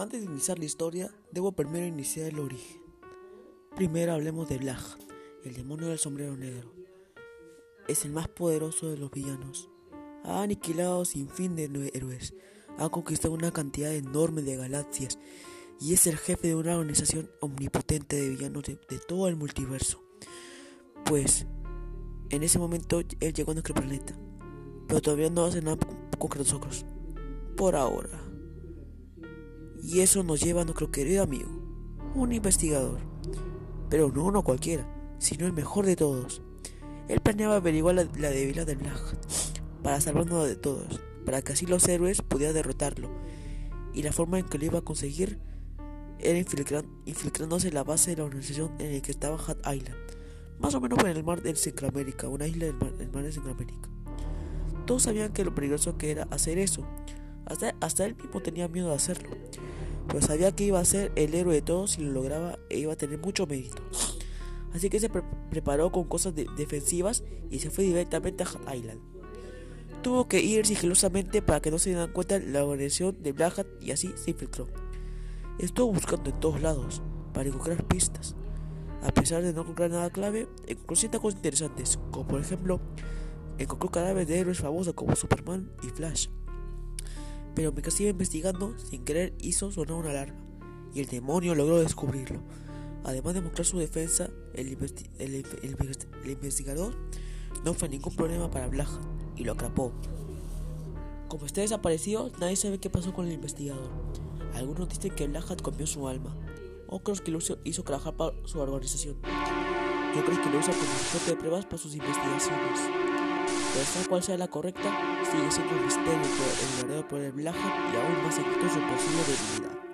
Antes de iniciar la historia, debo primero iniciar el origen. Primero hablemos de Blag, el demonio del sombrero negro. Es el más poderoso de los villanos. Ha aniquilado sin fin de héroes. Ha conquistado una cantidad enorme de galaxias y es el jefe de una organización omnipotente de villanos de, todo el multiverso. Pues, en ese momento él llegó a nuestro planeta, pero todavía no hace nada con nosotros. Por ahora. Y eso nos lleva a nuestro querido amigo, un investigador. Pero no uno cualquiera, sino el mejor de todos. Él planeaba averiguar la, debilidad del Blag para salvarnos de todos, para que así los héroes pudieran derrotarlo. Y la forma en que lo iba a conseguir era infiltrándose en la base de la organización en la que estaba Hat Island, más o menos en el mar de Centroamérica, una isla del mar, del mar de Centroamérica. Todos sabían que lo peligroso que era hacer eso, hasta, él mismo tenía miedo de hacerlo pero sabía que iba a ser el héroe de todos si lo lograba e iba a tener mucho mérito. Así que se preparó con cosas defensivas y se fue directamente a Island. Tuvo que ir sigilosamente para que no se dieran cuenta la organización de Black Hat y así se infiltró. Estuvo buscando en todos lados para encontrar pistas. A pesar de no encontrar nada clave, encontró ciertas cosas interesantes, como por ejemplo, encontró cadáveres de héroes famosos como Superman y Flash pero mientras iba investigando, sin querer hizo sonar una alarma, y el demonio logró descubrirlo. Además de mostrar su defensa, el, investigador no fue ningún problema para Blaja y lo atrapó. Como está desaparecido, nadie sabe qué pasó con el investigador. Algunos dicen que Blahat comió su alma, otros que lo hizo trabajar para su organización, y otros que lo usa como fuente de pruebas para sus investigaciones. Pero sea cual sea la correcta, sigue siendo un misterio por el verdadero y aún más secreto su posible debilidad.